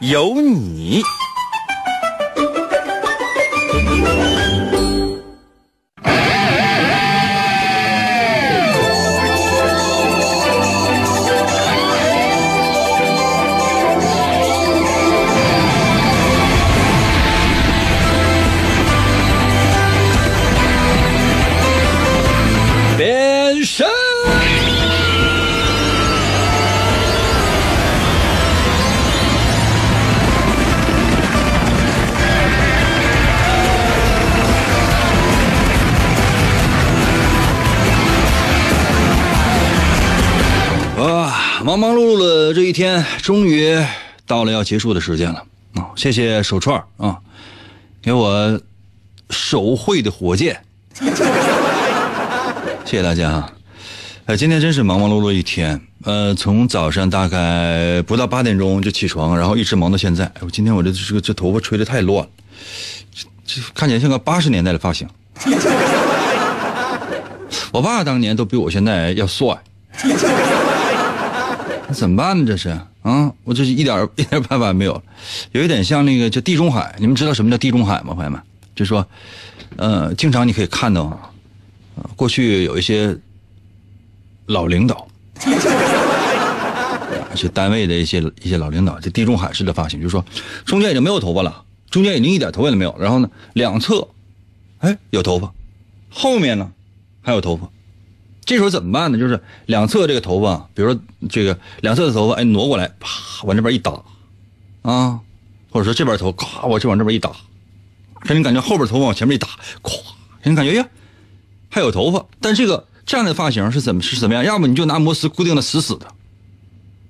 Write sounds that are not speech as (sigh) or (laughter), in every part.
有你。这一天，终于到了要结束的时间了啊！谢谢手串啊，给我手绘的火箭，(laughs) 谢谢大家啊！呃，今天真是忙忙碌碌一天，呃，从早上大概不到八点钟就起床，然后一直忙到现在。哎呦，今天我这这个这头发吹的太乱了，这这看起来像个八十年代的发型。(laughs) 我爸当年都比我现在要帅。怎么办呢？这是啊，我这是一点一点办法没有，有一点像那个叫地中海。你们知道什么叫地中海吗，朋友们？就说，呃，经常你可以看到，呃，过去有一些老领导，是单位的一些一些老领导，这地中海式的发型，就说中间已经没有头发了，中间已经一点头发都没有，然后呢，两侧，哎，有头发，后面呢，还有头发。这时候怎么办呢？就是两侧这个头发，比如说这个两侧的头发，哎，挪过来，啪，往这边一打，啊，或者说这边头，咔，我就往这边一打，让你感觉后边头发往前面一打，咵，让你感觉呀，还有头发。但这个这样的发型是怎么是怎么样？要么你就拿摩丝固定的死死的，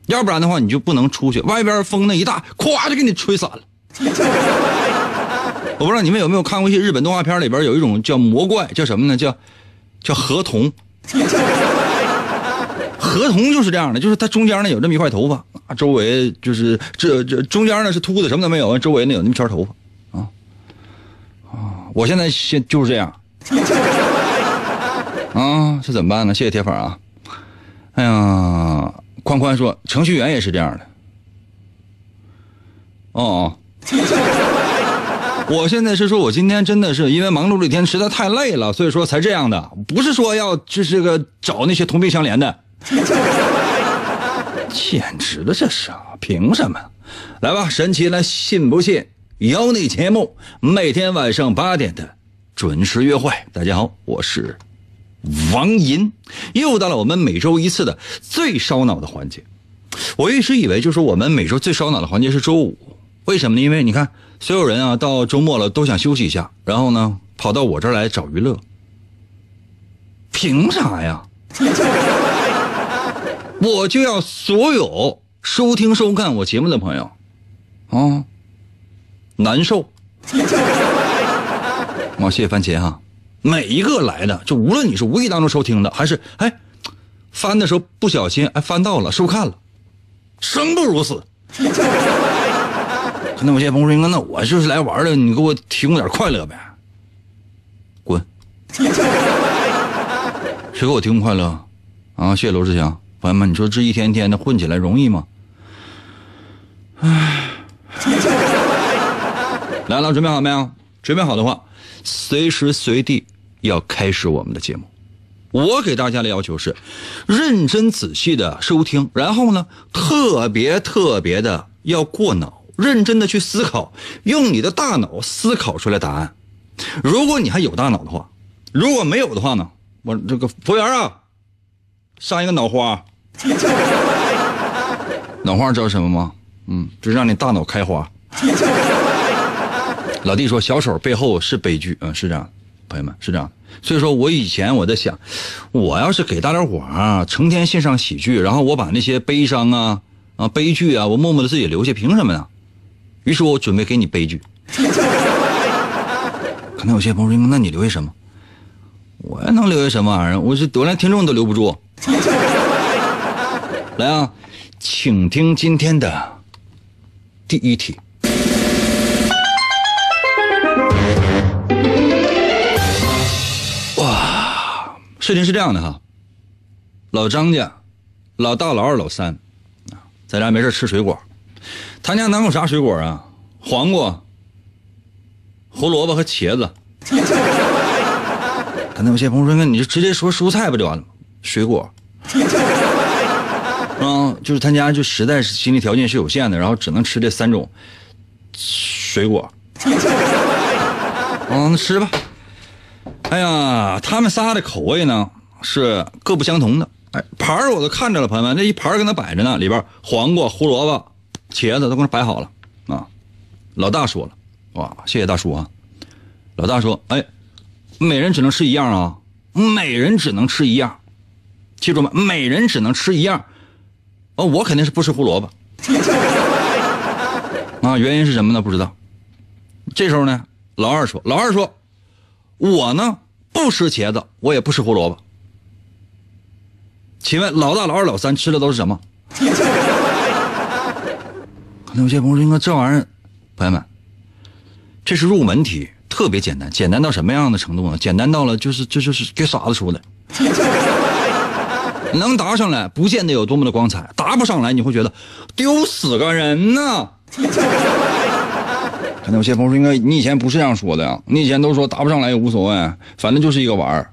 要不然的话你就不能出去，外边风那一大，咵就给你吹散了。我不知道你们有没有看过一些日本动画片里边有一种叫魔怪，叫什么呢？叫叫河童。(laughs) 合同就是这样的，就是它中间呢有这么一块头发，啊，周围就是这这中间呢是秃的，什么都没有，周围呢有那么圈头发，啊啊！我现在现就是这样，(laughs) 啊，这怎么办呢？谢谢铁粉啊！哎呀，宽宽说程序员也是这样的，哦。我现在是说，我今天真的是因为忙碌了一天，实在太累了，所以说才这样的。不是说要就是个找那些同病相怜的，简直了，这是！凭什么？来吧，神奇来信不信？有你节目，每天晚上八点的准时约会。大家好，我是王银，又到了我们每周一次的最烧脑的环节。我一直以为就是我们每周最烧脑的环节是周五，为什么呢？因为你看。所有人啊，到周末了都想休息一下，然后呢，跑到我这儿来找娱乐。凭啥呀？(laughs) 我就要所有收听收看我节目的朋友，啊，难受。我 (laughs) 谢谢番茄哈，每一个来的，就无论你是无意当中收听的，还是哎翻的时候不小心哎翻到了收看了，生不如死。那我谢鹏说：“应该，那我就是来玩的，你给我提供点快乐呗。”滚！谁给我提供快乐？啊！谢谢罗志祥，朋友们，你说这一天天的混起来容易吗？唉，来了，准备好没有？准备好的话，随时随地要开始我们的节目。我给大家的要求是，认真仔细的收听，然后呢，特别特别的要过脑。认真的去思考，用你的大脑思考出来答案。如果你还有大脑的话，如果没有的话呢？我这个服务员啊，上一个脑花。(laughs) 脑花知道什么吗？嗯，就让你大脑开花。(laughs) 老弟说，小丑背后是悲剧。嗯，是这样，朋友们是这样。所以说我以前我在想，我要是给大家伙啊成天献上喜剧，然后我把那些悲伤啊啊悲剧啊，我默默的自己留下，凭什么呢？于是我准备给你悲剧。(laughs) 可能有些朋友说：“那你留下什么？”我能留下什么玩意儿？我是我连听众都留不住。(laughs) 来啊，请听今天的第一题。哇，事情是这样的哈，老张家老大、老二、老三啊，在家没事吃水果。他家能有啥水果啊？黄瓜、胡萝卜和茄子。可能有些朋友说：“那你就直接说蔬菜不就完了吗？水果。”嗯，就是他家就实在是经济条件是有限的，然后只能吃这三种水果。嗯，(laughs) 那吃吧。哎呀，他们仨的口味呢是各不相同的。哎，盘儿我都看着了，朋友们，这一盘儿搁那摆着呢，里边黄瓜、胡萝卜、茄子都搁那摆好了啊。老大说了，哇，谢谢大叔啊。老大说，哎，每人只能吃一样啊，每人只能吃一样，记住没？每人只能吃一样。哦，我肯定是不吃胡萝卜。(laughs) 啊，原因是什么呢？不知道。这时候呢，老二说，老二说，我呢不吃茄子，我也不吃胡萝卜。请问老大、老二、老三吃的都是什么？可能有些朋友说，这玩意儿，朋友们，这是入门题，特别简单，简单到什么样的程度呢？简单到了就是这就是给傻子出的。(laughs) 能答上来，不见得有多么的光彩；答不上来，你会觉得丢死个人呢。(laughs) 可能有些朋友说，应该你以前不是这样说的呀？你以前都说答不上来也无所谓，反正就是一个玩儿。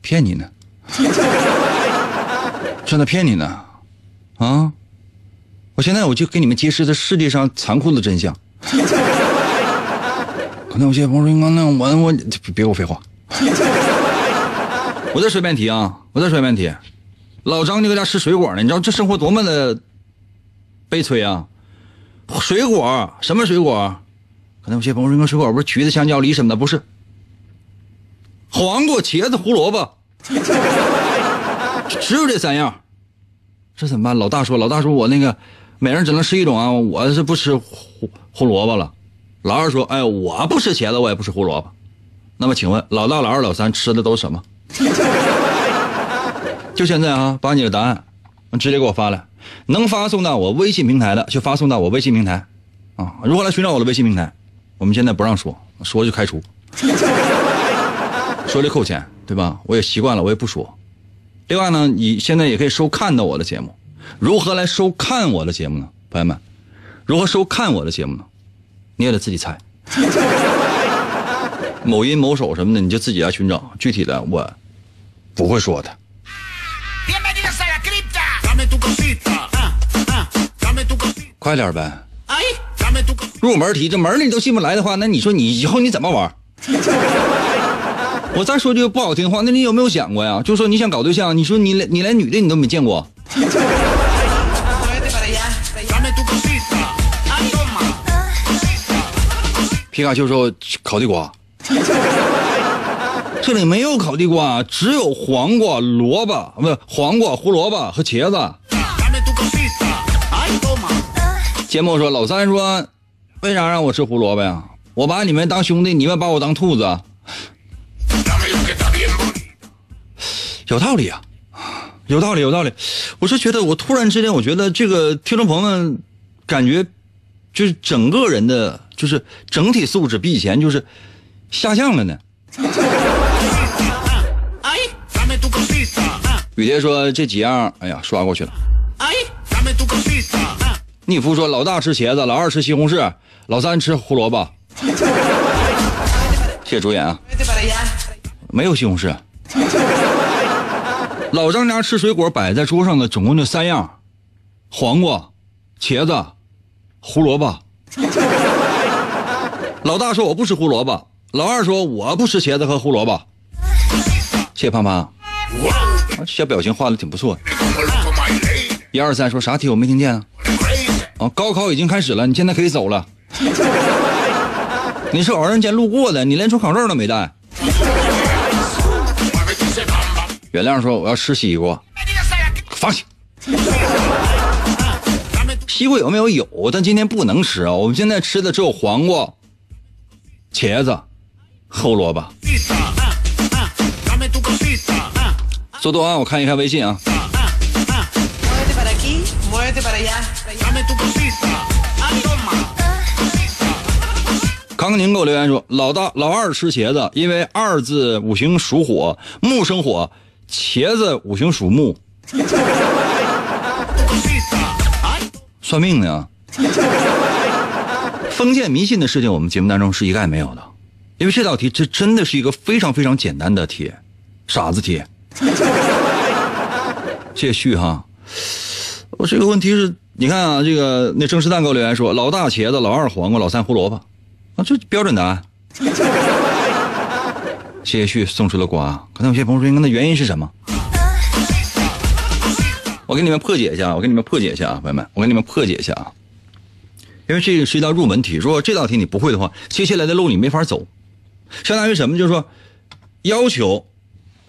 骗你呢？(laughs) 真的骗你呢？啊！我现在我就给你们揭示这世界上残酷的真相。(laughs) 可能有些朋友说，那我我别给我废话。(laughs) 我再说一遍题啊！我再说一遍题，老张就搁家吃水果呢，你知道这生活多么的悲催啊！水果什么水果？可能有些朋友说，水果不是橘子、香蕉、梨什么的，不是。黄瓜、茄子、胡萝卜，(laughs) 只有这三样，这怎么办？老大说，老大说我那个每人只能吃一种啊，我是不吃胡胡萝卜了。老二说，哎，我不吃茄子，我也不吃胡萝卜。那么请问，老大、老二、老三吃的都是什么？(laughs) 就现在啊，把你的答案直接给我发来，能发送到我微信平台的就发送到我微信平台，啊，如何来寻找我的微信平台？我们现在不让说，说就开除，(laughs) 说就扣钱，对吧？我也习惯了，我也不说。另外呢，你现在也可以收看到我的节目，如何来收看我的节目呢？朋友们，如何收看我的节目呢？你也得自己猜，(laughs) 某音、某手什么的，你就自己来寻找。具体的我。不会说的。快点呗！入门题，这门你都进不来的话，那你说你以后你怎么玩？(laughs) 我再说句不好听话，那你有没有想过呀？就说你想搞对象，你说你连你连女的你都没见过。皮卡丘说烤地瓜。(laughs) 这里没有烤地瓜，只有黄瓜、萝卜，不是黄瓜、胡萝卜和茄子。节目说，老三说，为啥让我吃胡萝卜呀？我把你们当兄弟，你们把我当兔子。有道理啊，有道理，有道理。我是觉得，我突然之间，我觉得这个听众朋友们感觉，就是整个人的，就是整体素质比以前就是下降了呢。雨蝶说：“这几样，哎呀，刷过去了。”逆夫说：“老大吃茄子，老二吃西红柿，老三吃胡萝卜。”谢谢主演啊！没有西红柿。老张家吃水果摆在桌上的总共就三样：黄瓜、茄子、胡萝卜。老大说：“我不吃胡萝卜。”老二说：“我不吃茄子和胡萝卜。”谢谢胖胖。小表情画的挺不错。一二三，说啥题？我没听见啊。啊，高考已经开始了，你现在可以走了。你是偶然间路过的，你连出考证都没带。原谅说我要吃西瓜，放下。西瓜有没有？有，但今天不能吃啊。我们现在吃的只有黄瓜、茄子、胡萝卜。速度啊！我看一看微信啊。康康宁给我留言说：“老大老二吃茄子，因为二字五行属火，木生火；茄子五行属木。(laughs) ”算命呢？封建迷信的事情，我们节目当中是一概没有的，因为这道题这真的是一个非常非常简单的题，傻子题。(laughs) 谢谢旭哈，我这个问题是，你看啊，这个那郑师蛋糕留言说，老大茄子，老二黄瓜，老三胡萝卜，啊，这标准答案。(laughs) 谢谢旭送出了瓜，可能有些朋友说，那原因是什么？我给你们破解一下，我给你们破解一下啊，朋友们，我给你们破解一下啊，因为这个是一道入门题，如果这道题你不会的话，接下来的路你没法走，相当于什么？就是说，要求，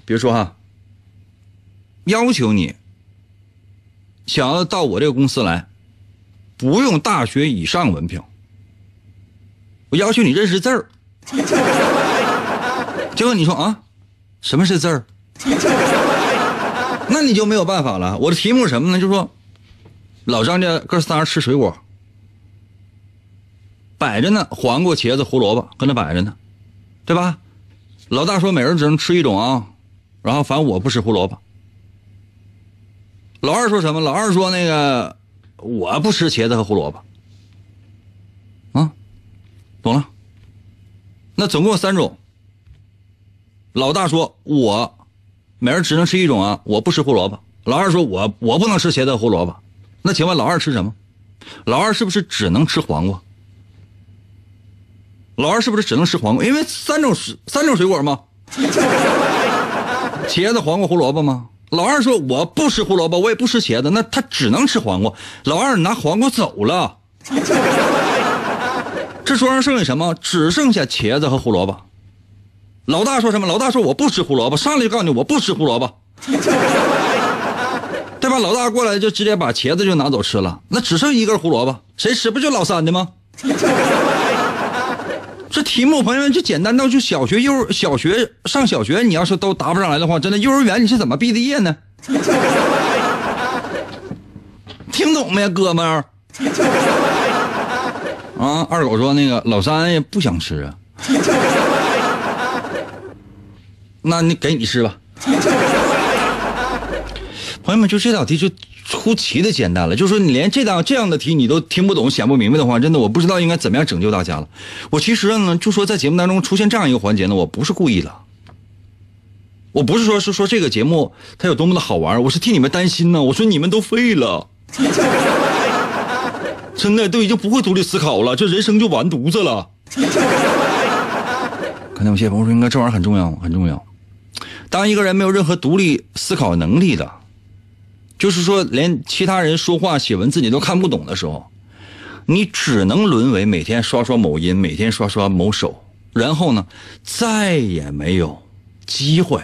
比如说哈。要求你想要到我这个公司来，不用大学以上文凭。我要求你认识字儿。结果你说啊，什么是字儿？(laughs) 那你就没有办法了。我的题目是什么呢？就是说老张家哥仨吃水果，摆着呢，黄瓜、茄子、胡萝卜搁那摆着呢，对吧？老大说每人只能吃一种啊，然后反正我不吃胡萝卜。老二说什么？老二说：“那个，我不吃茄子和胡萝卜。”啊，懂了。那总共三种。老大说：“我每人只能吃一种啊，我不吃胡萝卜。”老二说：“我我不能吃茄子和胡萝卜。”那请问老二吃什么？老二是不是只能吃黄瓜？老二是不是只能吃黄瓜？因为三种水三种水果吗？(laughs) 茄子、黄瓜、胡萝卜吗？老二说：“我不吃胡萝卜，我也不吃茄子，那他只能吃黄瓜。”老二拿黄瓜走了，这桌上剩下什么？只剩下茄子和胡萝卜。老大说什么？老大说：“我不吃胡萝卜。”上来就告诉你：“我不吃胡萝卜。”对吧？老大过来就直接把茄子就拿走吃了，那只剩一根胡萝卜，谁吃？不就老三的吗？这题目，朋友们，就简单到就小学幼儿小学上小学，你要是都答不上来的话，真的幼儿园你是怎么毕的业呢？(laughs) 听懂没，哥们儿？啊，二狗说那个老三也不想吃啊，(laughs) 那你给你吃吧。(laughs) 朋友们，就这道题就出奇的简单了。就是说你连这道这样的题你都听不懂、想不明白的话，真的我不知道应该怎么样拯救大家了。我其实呢，就说在节目当中出现这样一个环节呢，我不是故意的。我不是说是说这个节目它有多么的好玩，我是替你们担心呢。我说你们都废了，真的都已经不会独立思考了，这人生就完犊子了。可能有些朋友说，应该这玩意儿很重要，很重要。当一个人没有任何独立思考能力的。就是说，连其他人说话、写文字你都看不懂的时候，你只能沦为每天刷刷某音，每天刷刷某手，然后呢，再也没有机会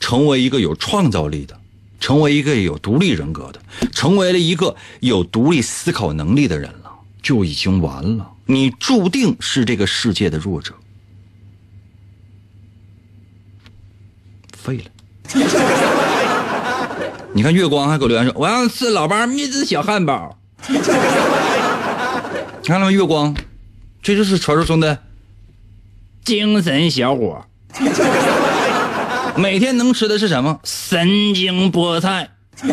成为一个有创造力的，成为一个有独立人格的，成为了一个有独立思考能力的人了，就已经完了。你注定是这个世界的弱者，(laughs) 废了。你看月光还给我留言说：“我要吃老八秘制小汉堡。(laughs) ”你看到没？月光，这就是传说中的精神小伙。(laughs) 每天能吃的是什么？神经菠菜。(laughs)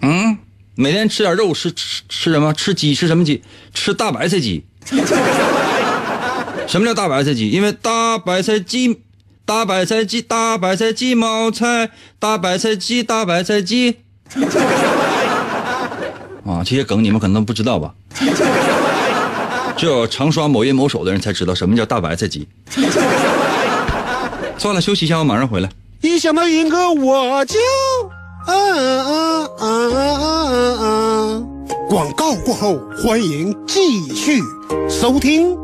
嗯，每天吃点肉，吃吃吃什么？吃鸡？吃什么鸡？吃大白菜鸡。什么叫大白菜鸡？因为大白菜鸡。大白菜鸡，大白菜鸡毛菜，大白菜鸡，大白菜鸡。(laughs) 啊，这些梗你们可能不知道吧？(laughs) 只有常刷某音某手的人才知道什么叫大白菜鸡。(laughs) 算了，休息一下，我马上回来。一想到银哥，我就嗯嗯嗯嗯嗯嗯。广告过后，欢迎继续收听。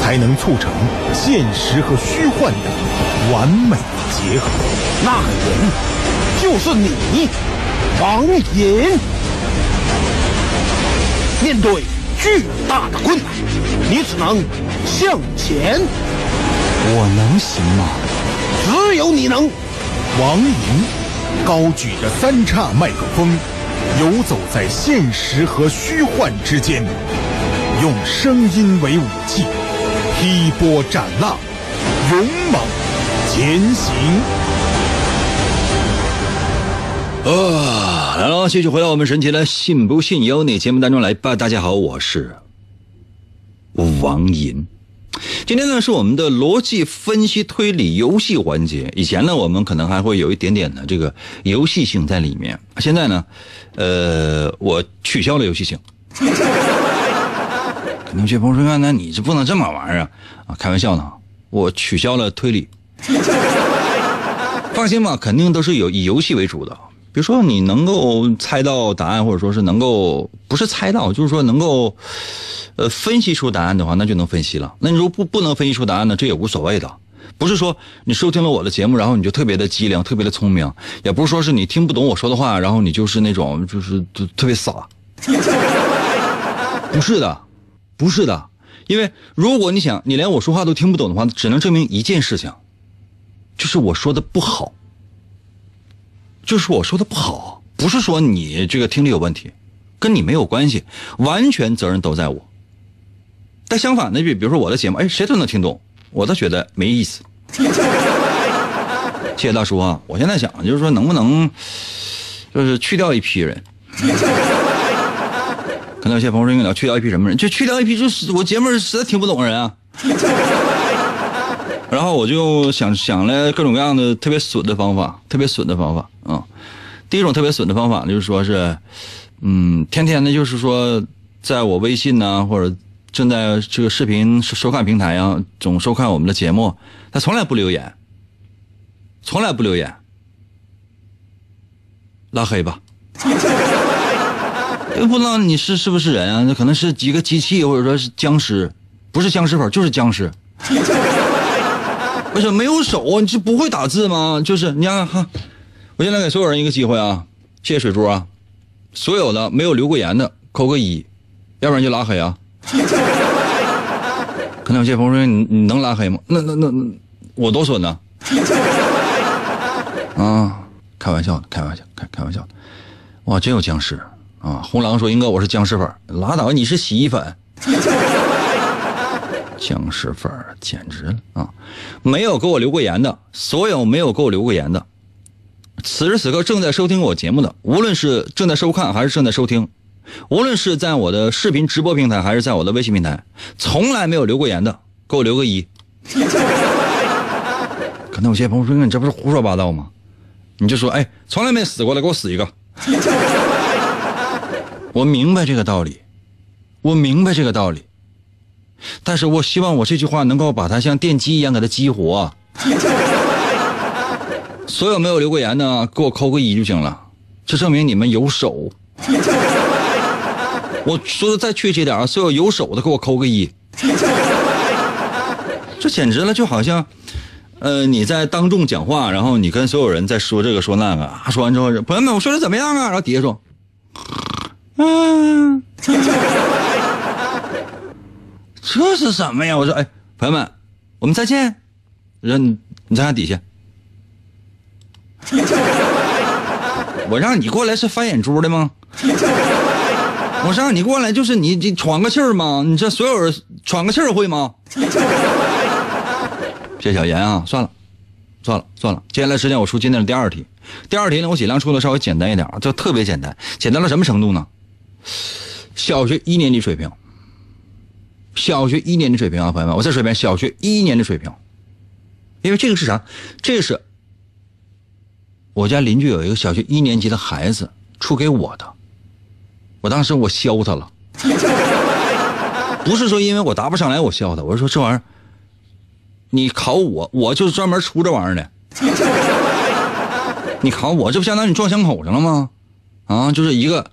才能促成现实和虚幻的完美结合。那个人就是你，王隐。面对巨大的困难，你只能向前。我能行吗？只有你能。王莹高举着三叉麦克风，游走在现实和虚幻之间，用声音为武器，劈波斩浪，勇猛前行。啊，来了，继续回到我们神奇的“信不信由你”节目当中来吧。大家好，我是王银。今天呢是我们的逻辑分析推理游戏环节。以前呢，我们可能还会有一点点的这个游戏性在里面。现在呢，呃，我取消了游戏性。可能有些朋友说：“那你这不能这么玩啊！”啊，开玩笑呢，我取消了推理。(laughs) 放心吧，肯定都是有以游戏为主的。比如说，你能够猜到答案，或者说是能够不是猜到，就是说能够，呃，分析出答案的话，那就能分析了。那你如果不不能分析出答案呢，这也无所谓的。不是说你收听了我的节目，然后你就特别的机灵、特别的聪明，也不是说是你听不懂我说的话，然后你就是那种就是就特别傻。(laughs) 不是的，不是的，因为如果你想你连我说话都听不懂的话，只能证明一件事情，就是我说的不好。就是我说的不好，不是说你这个听力有问题，跟你没有关系，完全责任都在我。但相反的，比比如说我的节目，哎，谁都能听懂，我倒觉得没意思。谢谢大叔啊！我现在想就是说，能不能就是去掉一批人？可能有些朋友说，你要去掉一批什么人？就去掉一批，就是我节目实在听不懂人啊。(laughs) 然后我就想想了各种各样的特别损的方法，特别损的方法啊。第一种特别损的方法就是说是，嗯，天天的，就是说，在我微信呢，或者正在这个视频收看平台啊，总收看我们的节目，他从来不留言，从来不留言，拉黑吧。不知道你是是不是人啊？那可能是几个机器，或者说是僵尸，不是僵尸粉就是僵尸。为什么没有手？你是不会打字吗？就是你看哈，我现在给所有人一个机会啊！谢谢水珠啊！所有的没有留过言的扣个一，要不然就拉黑啊！可能有些朋友说你你能拉黑吗？那那那那我多损呢！啊，开玩笑的，开玩笑，开开玩笑的！哇，真有僵尸啊！红狼说：“英哥，我是僵尸粉。”拉倒，你是洗衣粉。(laughs) 僵尸粉简直了啊！没有给我留过言的，所有没有给我留过言的，此时此刻正在收听我节目的，无论是正在收看还是正在收听，无论是在我的视频直播平台还是在我的微信平台，从来没有留过言的，给我留个一。可能有些朋友说：“你这不是胡说八道吗？”你就说：“哎，从来没死过的，给我死一个。”我明白这个道理，我明白这个道理。但是我希望我这句话能够把它像电击一样给它激活。(laughs) 所有没有留过言的，给我扣个一就行了，这证明你们有手。我说的再确切点啊，所有有手的给我扣个一。这简直了，就好像，呃，你在当众讲话，然后你跟所有人在说这个说那个，说完之后，朋友们，我说的怎么样啊？然后底下说，嗯。(laughs) 这是什么呀？我说，哎，朋友们，我们再见。人，你再看底下，(laughs) 我让你过来是翻眼珠的吗？(laughs) 我让你过来就是你你喘个气儿吗？你这所有人喘个气儿会吗？谢小严啊，算了，算了，算了。接下来时间我出今天的第二题，第二题呢我尽量出的稍微简单一点啊，就特别简单，简单到什么程度呢？小学一年级水平，小学一年级水平啊，朋友们，我再说一遍，小学一年级水平，因为这个是啥？这是我家邻居有一个小学一年级的孩子出给我的，我当时我削他了，(laughs) 不是说因为我答不上来我削他，我是说这玩意儿，你考我，我就是专门出这玩意儿的，(laughs) 你考我，这不相当于你撞枪口上了吗？啊，就是一个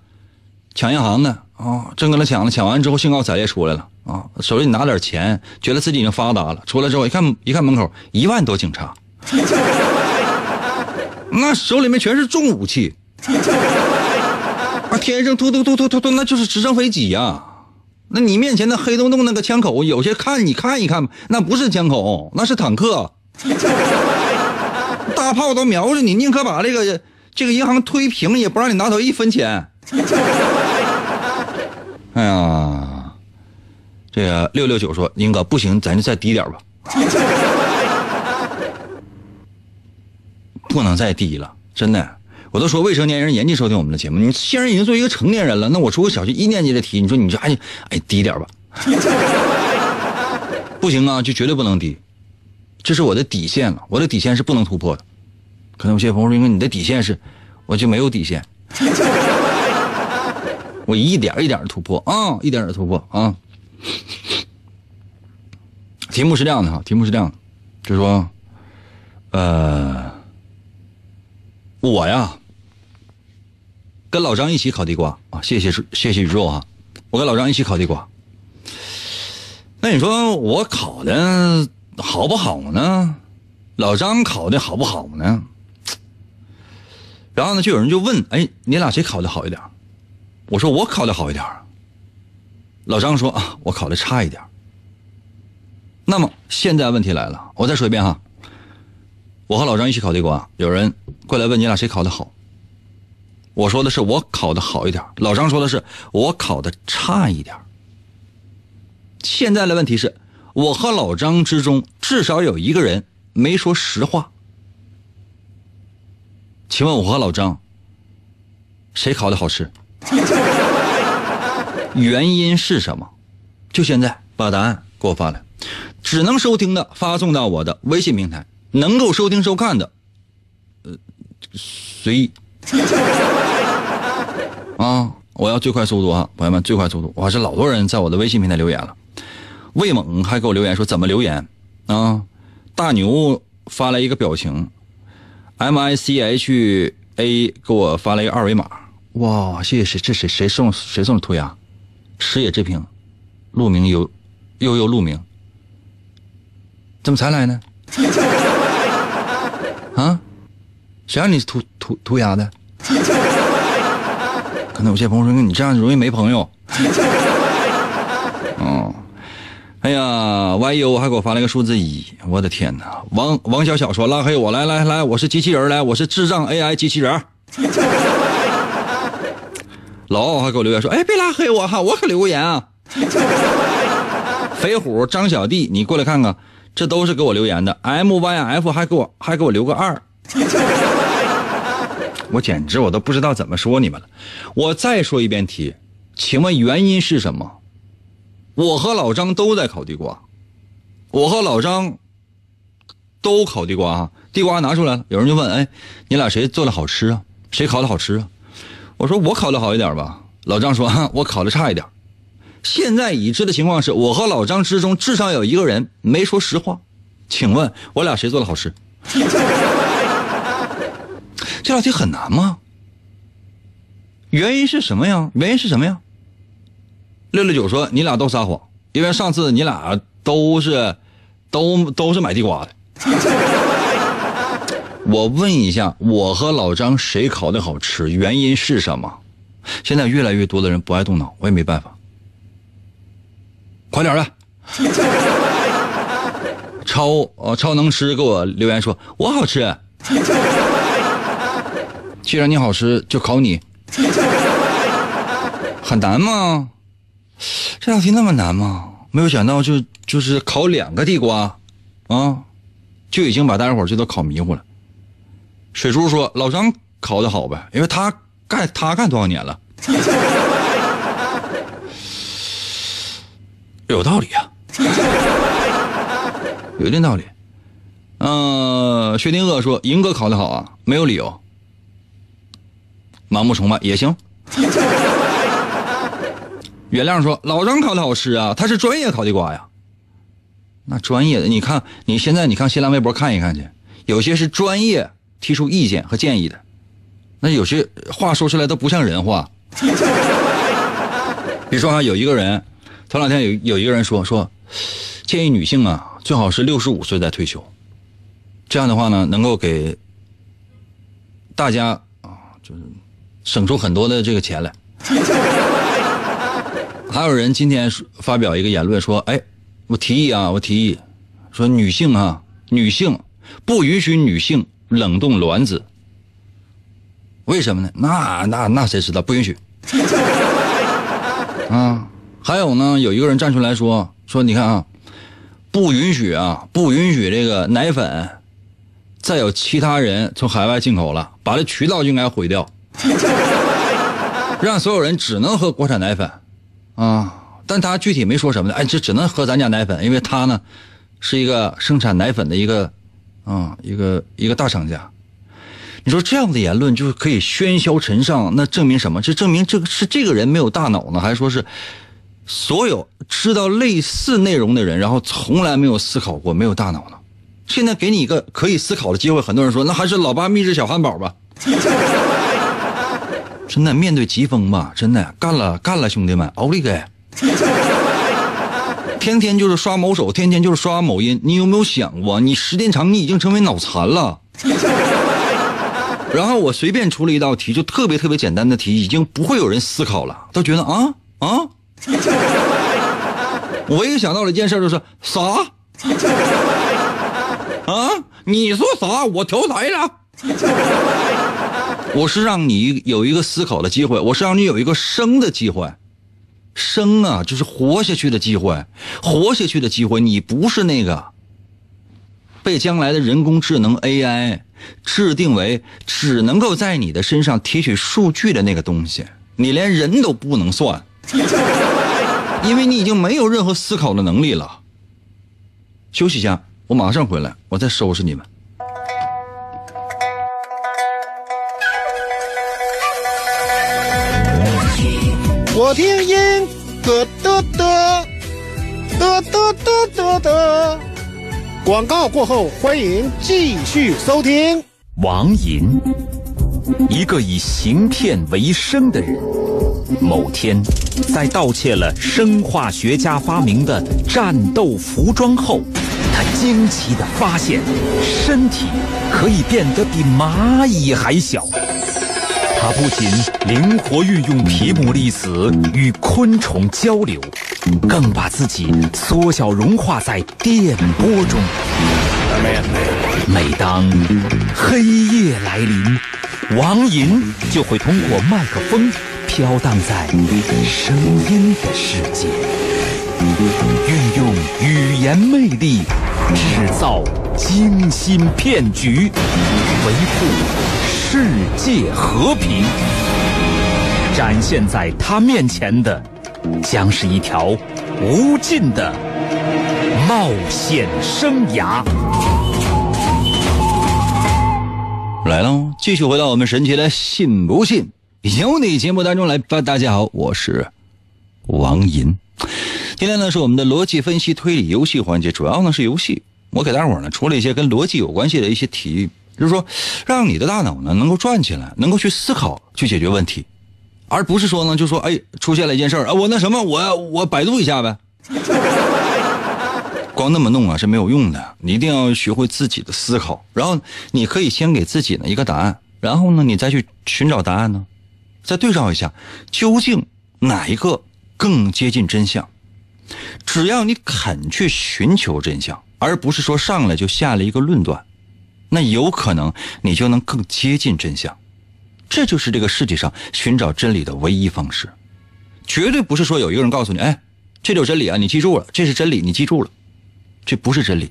抢银行的啊，正跟他抢了，抢完之后兴高采烈出来了啊，手里拿点钱，觉得自己已经发达了，出来之后一看，一看门口一万多警察。(laughs) 那手里面全是重武器，啊，天上突突突突突突，那就是直升飞机呀、那你面前的黑洞洞那个枪口，有些看你看一看，那不是枪口，那是坦克，(laughs) 大炮都瞄着你，宁可把这个这个银行推平，也不让你拿走一分钱。哎呀，这个六六九说，宁哥不行，咱就再低点吧。(laughs) 不能再低了，真的。我都说未成年人严禁收听我们的节目。你既然已经作为一个成年人了，那我出个小学一年级的题，你说你就哎哎低点吧，(laughs) 不行啊，就绝对不能低，这是我的底线了，我的底线是不能突破的。可能有些朋友说，因为你的底线是，我就没有底线，我一点一点的突破啊，一点点突破啊。题目是这样的哈，题目是这样的，就是说，呃。我呀，跟老张一起烤地瓜啊！谢谢谢谢宇宙啊！我跟老张一起烤地瓜。那你说我烤的好不好呢？老张烤的好不好呢？然后呢，就有人就问：哎，你俩谁烤的好一点？我说我考的好一点。老张说啊，我考的差一点。那么现在问题来了，我再说一遍哈。我和老张一起烤地瓜，有人过来问你俩谁考的好。我说的是我考的好一点，老张说的是我考的差一点。现在的问题是，我和老张之中至少有一个人没说实话。请问我和老张谁烤的好吃？(laughs) 原因是什么？就现在把答案给我发来，只能收听的发送到我的微信平台。能够收听收看的，呃，随意 (laughs) 啊！我要最快速度啊，朋友们，最快速度！我还是老多人在我的微信平台留言了，魏猛还给我留言说怎么留言啊？大牛发来一个表情，M I C H A 给我发了一个二维码，哇！谢谢谁？这谁谁送谁送的涂鸦？石野志平，陆明悠悠悠陆明，怎么才来呢？(laughs) 啊，谁让你涂涂涂鸦的？(laughs) 可能有些朋友说，你这样容易没朋友。(laughs) 哦，哎呀，YU 还给我发了个数字一，我的天哪！王王小小说拉黑我，来来来，我是机器人，来，我是智障 AI 机器人。老奥还给我留言说，哎，别拉黑我哈，我可留过言啊。(laughs) 肥虎张小弟，你过来看看。这都是给我留言的，MYF 还给我还给我留个二，(laughs) 我简直我都不知道怎么说你们了。我再说一遍题，请问原因是什么？我和老张都在烤地瓜，我和老张都烤地瓜啊，地瓜拿出来了。有人就问，哎，你俩谁做的好吃啊？谁烤的好吃啊？我说我考的好一点吧。老张说，(laughs) 我考的差一点。现在已知的情况是我和老张之中至少有一个人没说实话，请问我俩谁做的好吃？(laughs) 这道题很难吗？原因是什么呀？原因是什么呀？六六九说你俩都撒谎，因为上次你俩都是都都是买地瓜的。我问一下，我和老张谁烤的好吃？原因是什么？现在越来越多的人不爱动脑，我也没办法。快点的！(laughs) 超呃超能吃给我留言说，我好吃。既然你好吃，就考你。很难吗？这道题那么难吗？没有想到就就是考两个地瓜，啊，就已经把大家伙就都考迷糊了。水珠说：“老张考的好呗，因为他干他干多少年了，(laughs) 有道理啊，有一定道理。”嗯，薛定谔说：“银哥考的好啊，没有理由。”盲目崇拜也行。原谅说：“老张考的好吃啊，他是专业烤地瓜呀。那专业的，你看你现在你看新浪微博看一看去，有些是专业提出意见和建议的，那有些话说出来都不像人话。(laughs) 比如说啊，有一个人，头两天有有一个人说说，建议女性啊最好是六十五岁再退休，这样的话呢能够给大家啊就是省出很多的这个钱来。(laughs) ”还有人今天发表一个言论说：“哎，我提议啊，我提议，说女性啊，女性不允许女性冷冻卵子。为什么呢？那那那谁知道？不允许。(laughs) 啊，还有呢，有一个人站出来说说，你看啊，不允许啊，不允许这个奶粉再有其他人从海外进口了，把这渠道就应该毁掉，(laughs) 让所有人只能喝国产奶粉。”啊，但他具体没说什么的，哎，这只能喝咱家奶粉，因为他呢，是一个生产奶粉的一个，啊，一个一个大厂家。你说这样的言论就是可以喧嚣尘上，那证明什么？这证明这个是这个人没有大脑呢，还是说是所有知道类似内容的人，然后从来没有思考过，没有大脑呢？现在给你一个可以思考的机会，很多人说那还是老八秘制小汉堡吧。(laughs) 真的面对疾风吧，真的干了干了，兄弟们，奥利给！天天就是刷某手，天天就是刷某音，你有没有想过，你时间长，你已经成为脑残了？然后我随便出了一道题，就特别特别简单的题，已经不会有人思考了，都觉得啊啊！我一想到了一件事，就是啥？啊？你说啥？我调台了。我是让你有一个思考的机会，我是让你有一个生的机会，生啊，就是活下去的机会，活下去的机会。你不是那个被将来的人工智能 AI 制定为只能够在你的身上提取数据的那个东西，你连人都不能算，(laughs) 因为你已经没有任何思考的能力了。休息一下，我马上回来，我再收拾你们。我听得得得得得得得得，广告过后欢迎继续收听。王银，一个以行骗为生的人，某天在盗窃了生化学家发明的战斗服装后，他惊奇地发现，身体可以变得比蚂蚁还小。不仅灵活运用皮姆粒子与昆虫交流，更把自己缩小融化在电波中。每当黑夜来临，王银就会通过麦克风飘荡在声音的世界，运用语言魅力制造精心骗局，维护。世界和平展现在他面前的，将是一条无尽的冒险生涯。来喽，继续回到我们神奇的“信不信由你”节目当中来吧。大家好，我是王银。今天呢是我们的逻辑分析推理游戏环节，主要呢是游戏。我给大伙呢出了一些跟逻辑有关系的一些题。就是说，让你的大脑呢能够转起来，能够去思考，去解决问题，而不是说呢，就说哎，出现了一件事儿啊，我那什么，我我百度一下呗。光那么弄啊是没有用的，你一定要学会自己的思考。然后你可以先给自己呢一个答案，然后呢你再去寻找答案呢，再对照一下，究竟哪一个更接近真相？只要你肯去寻求真相，而不是说上来就下了一个论断。那有可能你就能更接近真相，这就是这个世界上寻找真理的唯一方式，绝对不是说有一个人告诉你，哎，这就是真理啊，你记住了，这是真理，你记住了，这不是真理。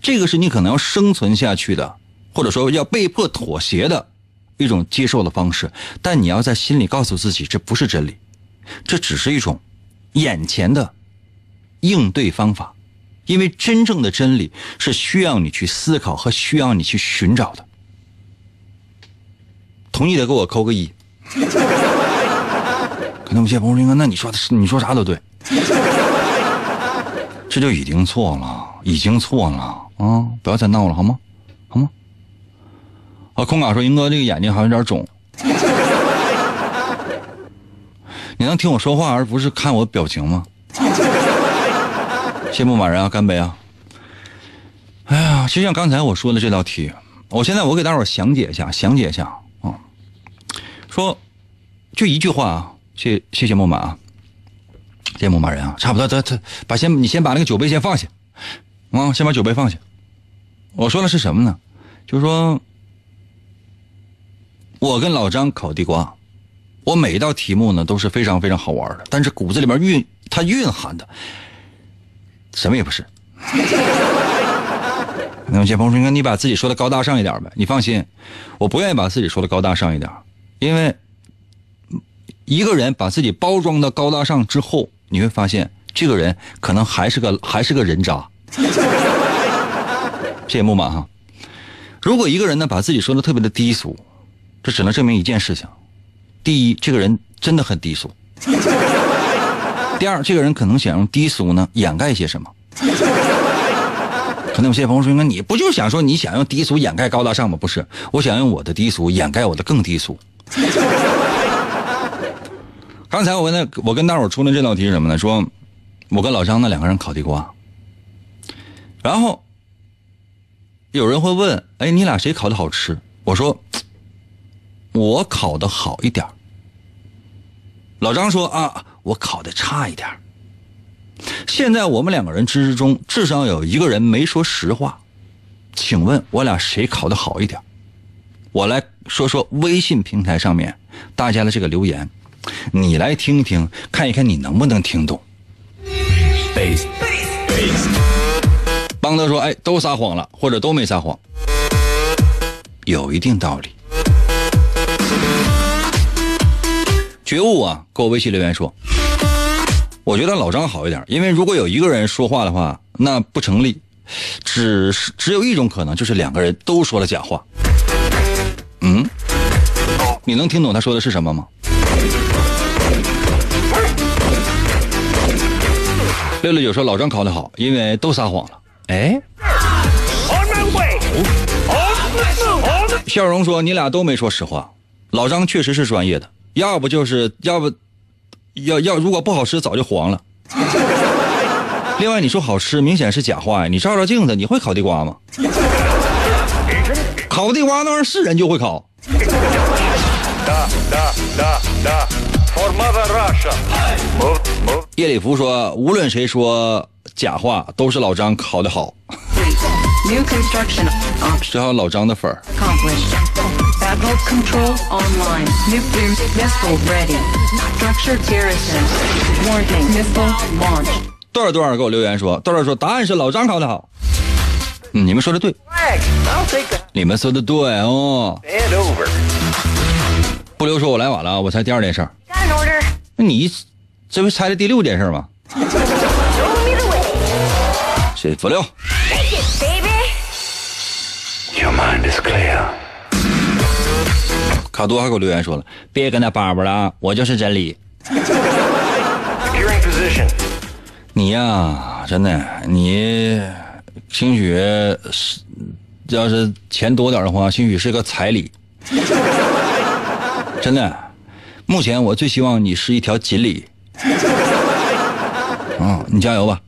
这个是你可能要生存下去的，或者说要被迫妥协的一种接受的方式，但你要在心里告诉自己，这不是真理，这只是一种眼前的应对方法，因为真正的真理是需要你去思考和需要你去寻找的。同意的给我扣个一。(laughs) 可能有些朋友说，那你说的是你说啥都对，(laughs) 这就已经错了，已经错了啊！不要再闹了，好吗？好吗？啊，空港说，英哥这个眼睛好像有点肿。(laughs) 你能听我说话，而不是看我表情吗？谢牧马人啊，干杯啊！哎呀，就像刚才我说的这道题，我现在我给大伙详解一下，详解一下啊。说，就一句话啊，谢谢谢木马啊，谢谢木马人啊，差不多，得得，把先你先把那个酒杯先放下，啊，先把酒杯放下。我说的是什么呢？就是说，我跟老张烤地瓜，我每一道题目呢都是非常非常好玩的，但是骨子里面蕴它蕴含的什么也不是。(laughs) 那么谢鹏说：“你你把自己说的高大上一点呗。”你放心，我不愿意把自己说的高大上一点，因为一个人把自己包装的高大上之后，你会发现这个人可能还是个还是个人渣。(laughs) 谢谢木马哈。如果一个人呢把自己说的特别的低俗，这只能证明一件事情：第一，这个人真的很低俗；第二，这个人可能想用低俗呢掩盖些什么。可能有些朋友说：“那你不就想说你想用低俗掩盖高大上吗？”不是，我想用我的低俗掩盖我的更低俗。刚才我跟那我跟大伙出的这道题是什么呢？说，我跟老张那两个人烤地瓜，然后有人会问：“哎，你俩谁烤的好吃？”我说：“我烤的好一点。”老张说：“啊，我考的差一点。”现在我们两个人之中至少有一个人没说实话，请问我俩谁考的好一点？我来说说微信平台上面大家的这个留言，你来听一听，看一看你能不能听懂。邦德说：“哎，都撒谎了，或者都没撒谎，有一定道理。”觉悟啊，给我微信留言说。我觉得老张好一点，因为如果有一个人说话的话，那不成立，只是只有一种可能，就是两个人都说了假话。嗯，你能听懂他说的是什么吗？六六九说老张考的好，因为都撒谎了。哎，笑容说你俩都没说实话，老张确实是专业的，要不就是要不。要要，如果不好吃，早就黄了。(laughs) 另外，你说好吃，明显是假话呀！你照照镜子，你会烤地瓜吗？(laughs) 烤地瓜那玩意儿是人就会烤。叶里福说：“无论谁说假话，都是老张烤的好。”只好老张的粉儿。Control online. Nuclear missile ready. Structure garrison. Warning. Missile launch. 多少多少给我留言说，多少说答案是老张考的好。嗯，你们说的对。你们说的对哦。不留说，我来晚了，我猜第二件事儿。那你这不猜的第六件事吗？谢谢不留。卡多还给我留言说了，别跟他叭叭了，我就是真理。你呀，真的，你兴许是要是钱多点的话，兴许是个彩礼。(laughs) 真的，目前我最希望你是一条锦鲤。(laughs) 嗯，你加油吧。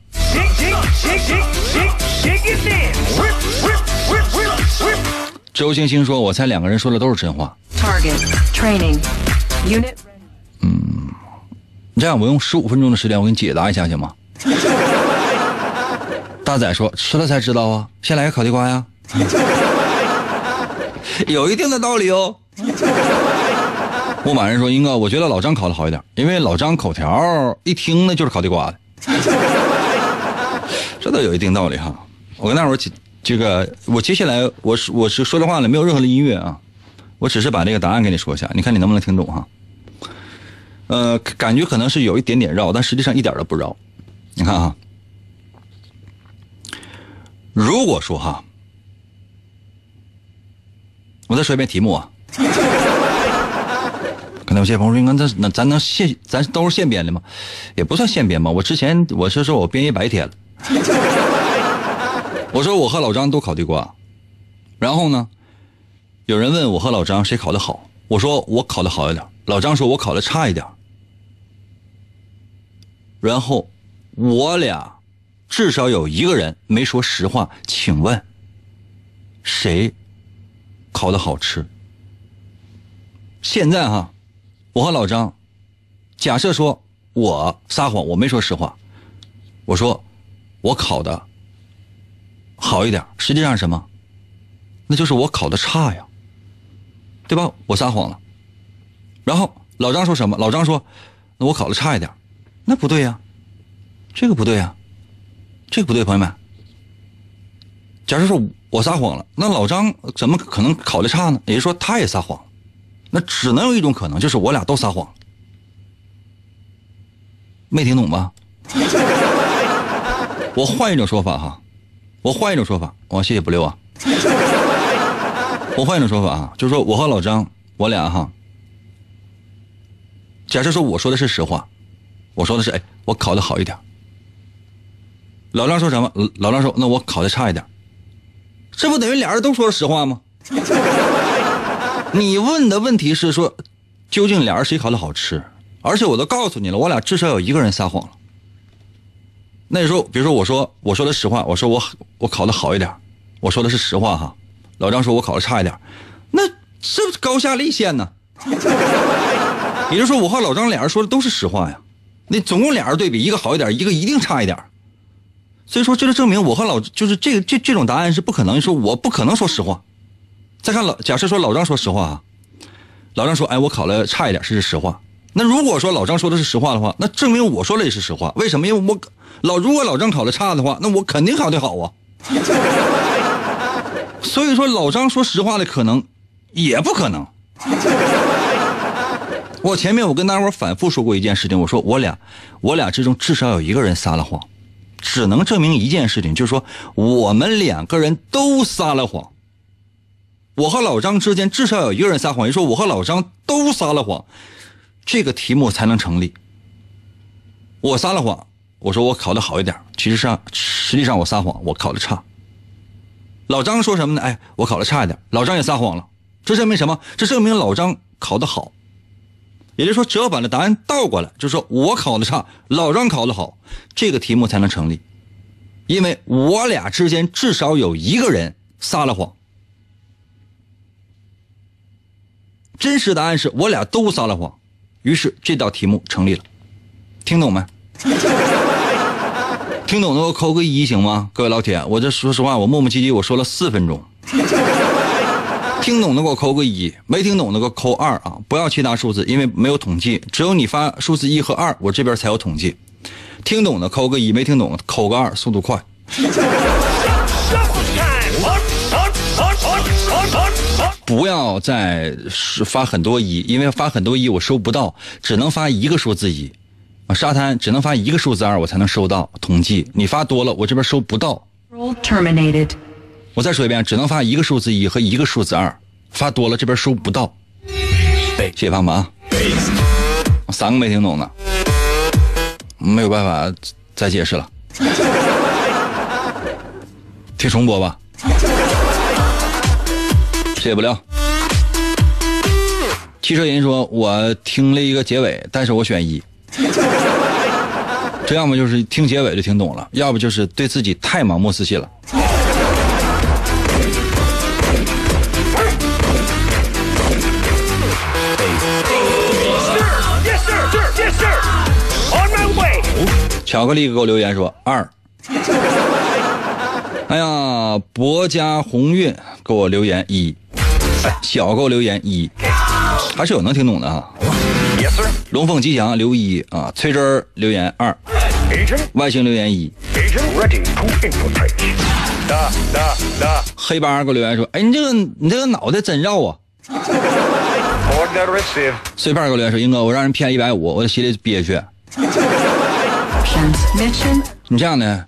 周星星说：“我猜两个人说的都是真话。” Target training unit。嗯，这样我用十五分钟的时间，我给你解答一下行吗？(laughs) 大仔说吃了才知道啊，先来个烤地瓜呀，(laughs) 有一定的道理哦。牧马人说：“英哥，我觉得老张烤的好一点，因为老张口条一听呢就是烤地瓜的，(laughs) 这倒有一定道理哈。我跟大伙儿这这个，我接下来我是我是说的话呢，没有任何的音乐啊，我只是把这个答案给你说一下，你看你能不能听懂哈？呃，感觉可能是有一点点绕，但实际上一点都不绕。你看哈，如果说哈，我再说一遍题目啊。”可能有些朋友说：“应该那那咱能现咱都是现编的吗？也不算现编吧。我之前我是说我编一白天了。(laughs) 我说我和老张都考地瓜，然后呢，有人问我和老张谁考的好，我说我考的好一点，老张说我考的差一点。然后我俩至少有一个人没说实话，请问谁考的好吃？现在哈。”我和老张，假设说我撒谎，我没说实话，我说我考的好一点，实际上什么？那就是我考的差呀，对吧？我撒谎了。然后老张说什么？老张说，那我考的差一点，那不对呀，这个不对呀，这个不对，朋友们。假设说我撒谎了，那老张怎么可能考的差呢？也就是说，他也撒谎。那只能有一种可能，就是我俩都撒谎。没听懂吧？(laughs) 我换一种说法哈，我换一种说法。我谢谢不溜啊。我换一种说法啊，就是说我和老张，我俩哈。假设说我说的是实话，我说的是哎，我考的好一点。老张说什么？老张说那我考的差一点。这不等于俩人都说了实话吗？(laughs) 你问的问题是说，究竟俩人谁烤的好吃？而且我都告诉你了，我俩至少有一个人撒谎了。那时候，比如说我说我说的实话，我说我我考的好一点，我说的是实话哈。老张说我考的差一点，那这高下立现呢？(laughs) 也就是说，我和老张俩人说的都是实话呀。那总共俩人对比，一个好一点，一个一定差一点。所以说，这就证明我和老就是这这这种答案是不可能，说我不可能说实话。再看老，假设说老张说实话啊，老张说，哎，我考了差一点，这是实话。那如果说老张说的是实话的话，那证明我说的也是实话。为什么？因为我老如果老张考的差的话，那我肯定考的好啊。所以说老张说实话的可能也不可能。(laughs) 我前面我跟大伙反复说过一件事情，我说我俩我俩之中至少有一个人撒了谎，只能证明一件事情，就是说我们两个人都撒了谎。我和老张之间至少有一个人撒谎，也说我和老张都撒了谎，这个题目才能成立。我撒了谎，我说我考的好一点，其实上实际上我撒谎，我考的差。老张说什么呢？哎，我考的差一点，老张也撒谎了，这证明什么？这证明老张考的好。也就是说，只要把这答案倒过来，就是说我考的差，老张考的好，这个题目才能成立，因为我俩之间至少有一个人撒了谎。真实答案是我俩都撒了谎，于是这道题目成立了。听懂没？听懂的给我扣个一行吗？各位老铁，我这说实话，我磨磨唧唧，我说了四分钟。(laughs) 听懂的给我扣个一，没听懂的给我扣二啊！不要其他数字，因为没有统计，只有你发数字一和二，我这边才有统计。听懂的扣个一，没听懂的扣个二，速度快。(laughs) 不要再发很多一，因为发很多一我收不到，只能发一个数字一。啊，沙滩只能发一个数字二，我才能收到统计。你发多了，我这边收不到。Terminated。我再说一遍，只能发一个数字一和一个数字二，发多了这边收不到。谢谢胖胖。三个没听懂呢，没有办法再解释了。听重播吧。谢不了。汽车人说：“我听了一个结尾，但是我选一。(laughs) 这要么就是听结尾就听懂了，要不就是对自己太盲目自信了。”巧克力给我留言说二。哎呀，博家鸿运给我留言一。小给我留言一，还是有能听懂的啊。龙凤吉祥留一啊，崔真儿留言二，外星留言一，黑八给我留言说，哎，你这个你这个脑袋真绕啊。碎片给我留言说，英哥，我让人骗一百五，我心里憋屈。你这样的，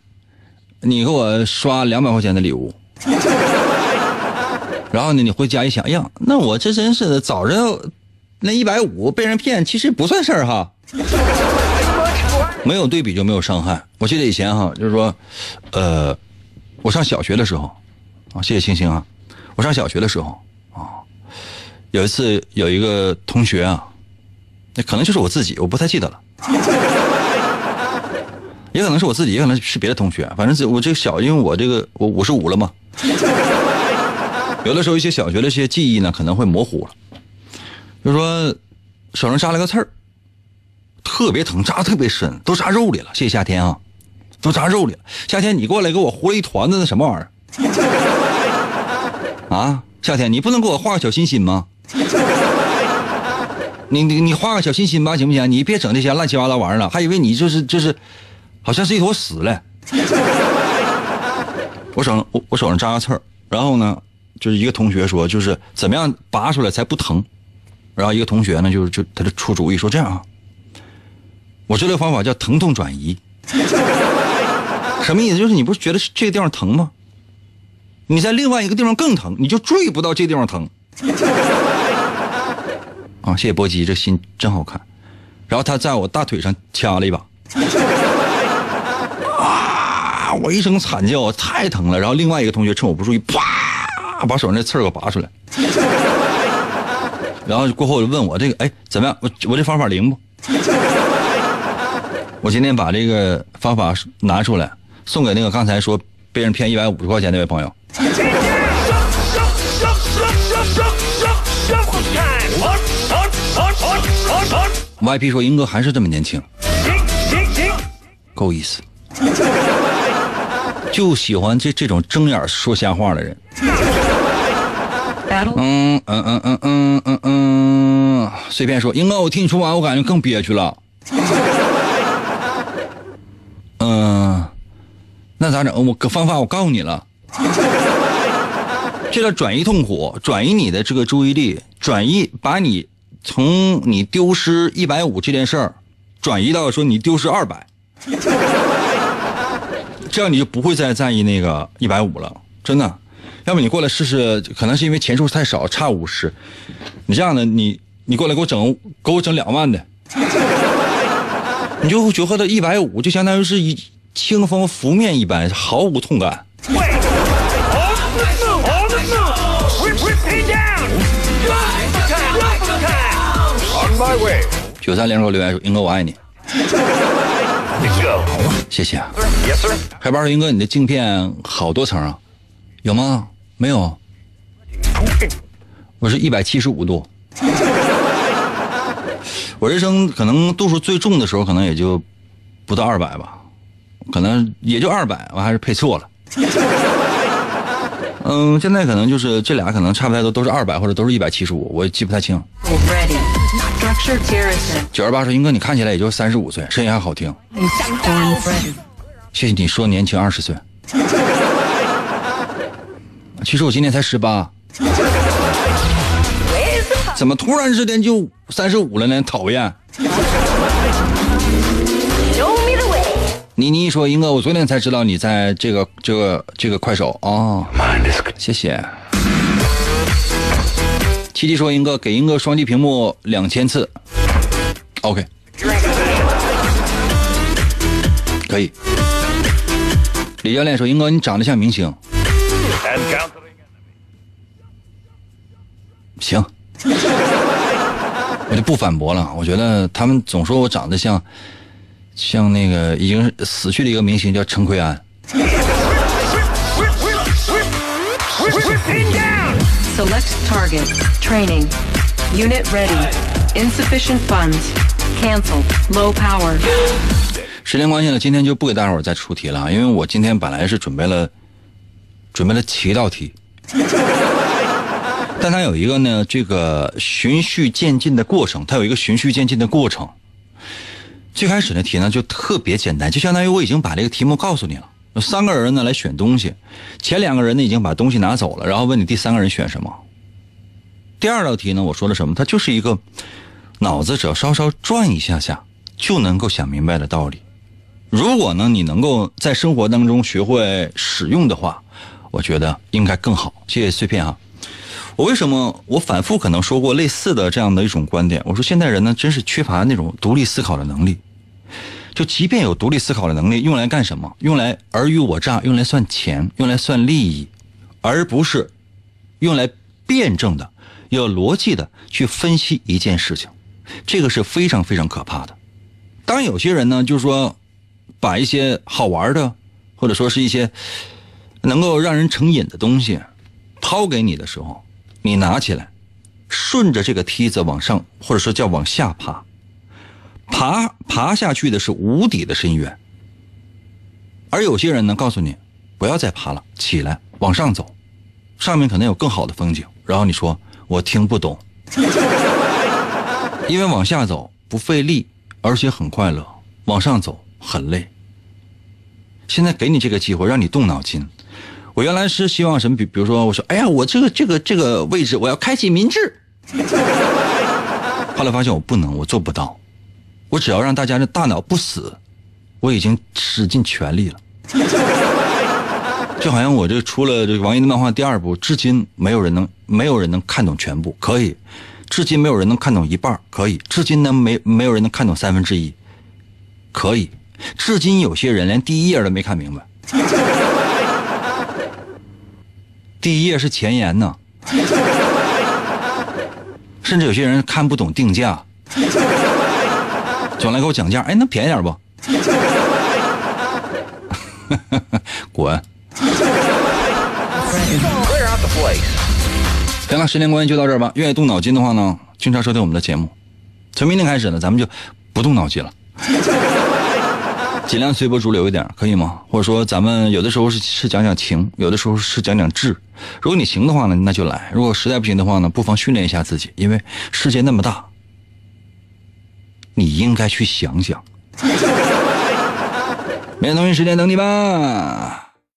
你给我刷两百块钱的礼物，(laughs) 然后呢，你回家一想，哎呀，那我这真是的，早知道那一百五被人骗，其实不算事儿哈。没有对比就没有伤害。我记得以前哈，就是说，呃，我上小学的时候，啊，谢谢星星啊，我上小学的时候啊，有一次有一个同学啊，那可能就是我自己，我不太记得了。(laughs) 也可能是我自己，也可能是别的同学。反正我这个小，因为我这个我五十五了嘛，(laughs) 有的时候一些小学的一些记忆呢可能会模糊了。就说手上扎了个刺儿，特别疼，扎特别深，都扎肉里了。谢谢夏天啊，都扎肉里了。夏天你过来给我糊了一团子那什么玩意儿？(laughs) 啊，夏天你不能给我画个小心心吗？(laughs) 你你你画个小心心吧，行不行？你别整这些乱七八糟玩意儿了，还以为你就是就是。好像是一坨屎嘞！(laughs) 我手上我我手上扎个刺儿，然后呢，就是一个同学说，就是怎么样拔出来才不疼，然后一个同学呢，就是就他就出主意说这样啊，我这个方法叫疼痛转移，什么意思？就是你不是觉得这个地方疼吗？你在另外一个地方更疼，你就注意不到这地方疼。啊，谢谢波基，这心真好看。然后他在我大腿上掐了一把。啊我一声惨叫，太疼了。然后另外一个同学趁我不注意，啪，把手上那刺儿给拔出来。然后过后就问我这个，哎，怎么样？我我这方法灵不？(laughs) 我今天把这个方法拿出来，送给那个刚才说被人骗一百五十块钱那位朋友。YP 说：“英哥还是这么年轻，够意思。(laughs) ”就喜欢这这种睁眼说瞎话的人。嗯嗯嗯嗯嗯嗯嗯，随便说。英哥，我听你说完，我感觉更憋屈了。(laughs) 嗯，那咋整？我个方法我告诉你了，这叫转移痛苦，转移你的这个注意力，转移把你从你丢失一百五这件事儿，转移到说你丢失二百。(laughs) 这样你就不会再在意那个一百五了，真的。要不你过来试试，可能是因为钱数太少，差五十。你这样的，你你过来给我整，给我整两万的，你就觉得一百五就相当于是一清风拂面一般，毫无痛感。九三零给我留言说：“英哥，我爱你。”谢谢啊，海豹英哥，你的镜片好多层啊？有吗？没有。我是一百七十五度。(laughs) 我人生可能度数最重的时候，可能也就不到二百吧，可能也就二百，我还是配错了。(laughs) 嗯，现在可能就是这俩可能差不太多，都是二百或者都是一百七十五，我记不太清。九二八说：“英哥，你看起来也就三十五岁，声音还好听。” (laughs) 谢谢你说年轻二十岁。其实我今年才十八。(laughs) 怎么突然之间就三十五了呢？讨厌。妮妮说：“英哥，我昨天才知道你在这个这个这个快手啊，谢谢。”七七说：“英哥，给英哥双击屏幕两千次，OK，可以。”李教练说：“英哥，你长得像明星。”行，(laughs) 我就不反驳了。我觉得他们总说我长得像。像那个已经死去的一个明星叫陈奎安。Select target training unit ready insufficient funds cancel low power。时间关系呢，今天就不给大伙儿再出题了，因为我今天本来是准备了准备了七道题，但它有一个呢，这个循序渐进的过程，它有一个循序渐进的过程。最开始的题呢就特别简单，就相当于我已经把这个题目告诉你了。三个人呢来选东西，前两个人呢已经把东西拿走了，然后问你第三个人选什么。第二道题呢，我说了什么？它就是一个脑子只要稍稍转一下下就能够想明白的道理。如果呢你能够在生活当中学会使用的话，我觉得应该更好。谢谢碎片啊！我为什么我反复可能说过类似的这样的一种观点？我说现代人呢真是缺乏那种独立思考的能力。就即便有独立思考的能力，用来干什么？用来尔虞我诈，用来算钱，用来算利益，而不是用来辩证的、有逻辑的去分析一件事情。这个是非常非常可怕的。当有些人呢，就是说把一些好玩的，或者说是一些能够让人成瘾的东西抛给你的时候，你拿起来，顺着这个梯子往上，或者说叫往下爬。爬爬下去的是无底的深渊，而有些人呢，告诉你不要再爬了，起来往上走，上面可能有更好的风景。然后你说我听不懂，(laughs) 因为往下走不费力，而且很快乐；往上走很累。现在给你这个机会，让你动脑筋。我原来是希望什么？比比如说，我说，哎呀，我这个这个这个位置，我要开启民智。(laughs) 后来发现我不能，我做不到。我只要让大家的大脑不死，我已经使尽全力了。就好像我这出了这个王一的漫画第二部，至今没有人能没有人能看懂全部，可以；至今没有人能看懂一半，可以；至今呢没没有人能看懂三分之一，可以；至今有些人连第一页都没看明白。第一页是前言呢，(laughs) 甚至有些人看不懂定价。总来给我讲价，哎，能便宜点不？(laughs) 滚！行了，时间关系就到这儿吧。愿意动脑筋的话呢，经常收听我们的节目。从明天开始呢，咱们就不动脑筋了，(laughs) 尽量随波逐流一点，可以吗？或者说，咱们有的时候是是讲讲情，有的时候是讲讲智。如果你行的话呢，那就来；如果实在不行的话呢，不妨训练一下自己，因为世界那么大。你应该去想想，(laughs) 明天同一时间等你吧。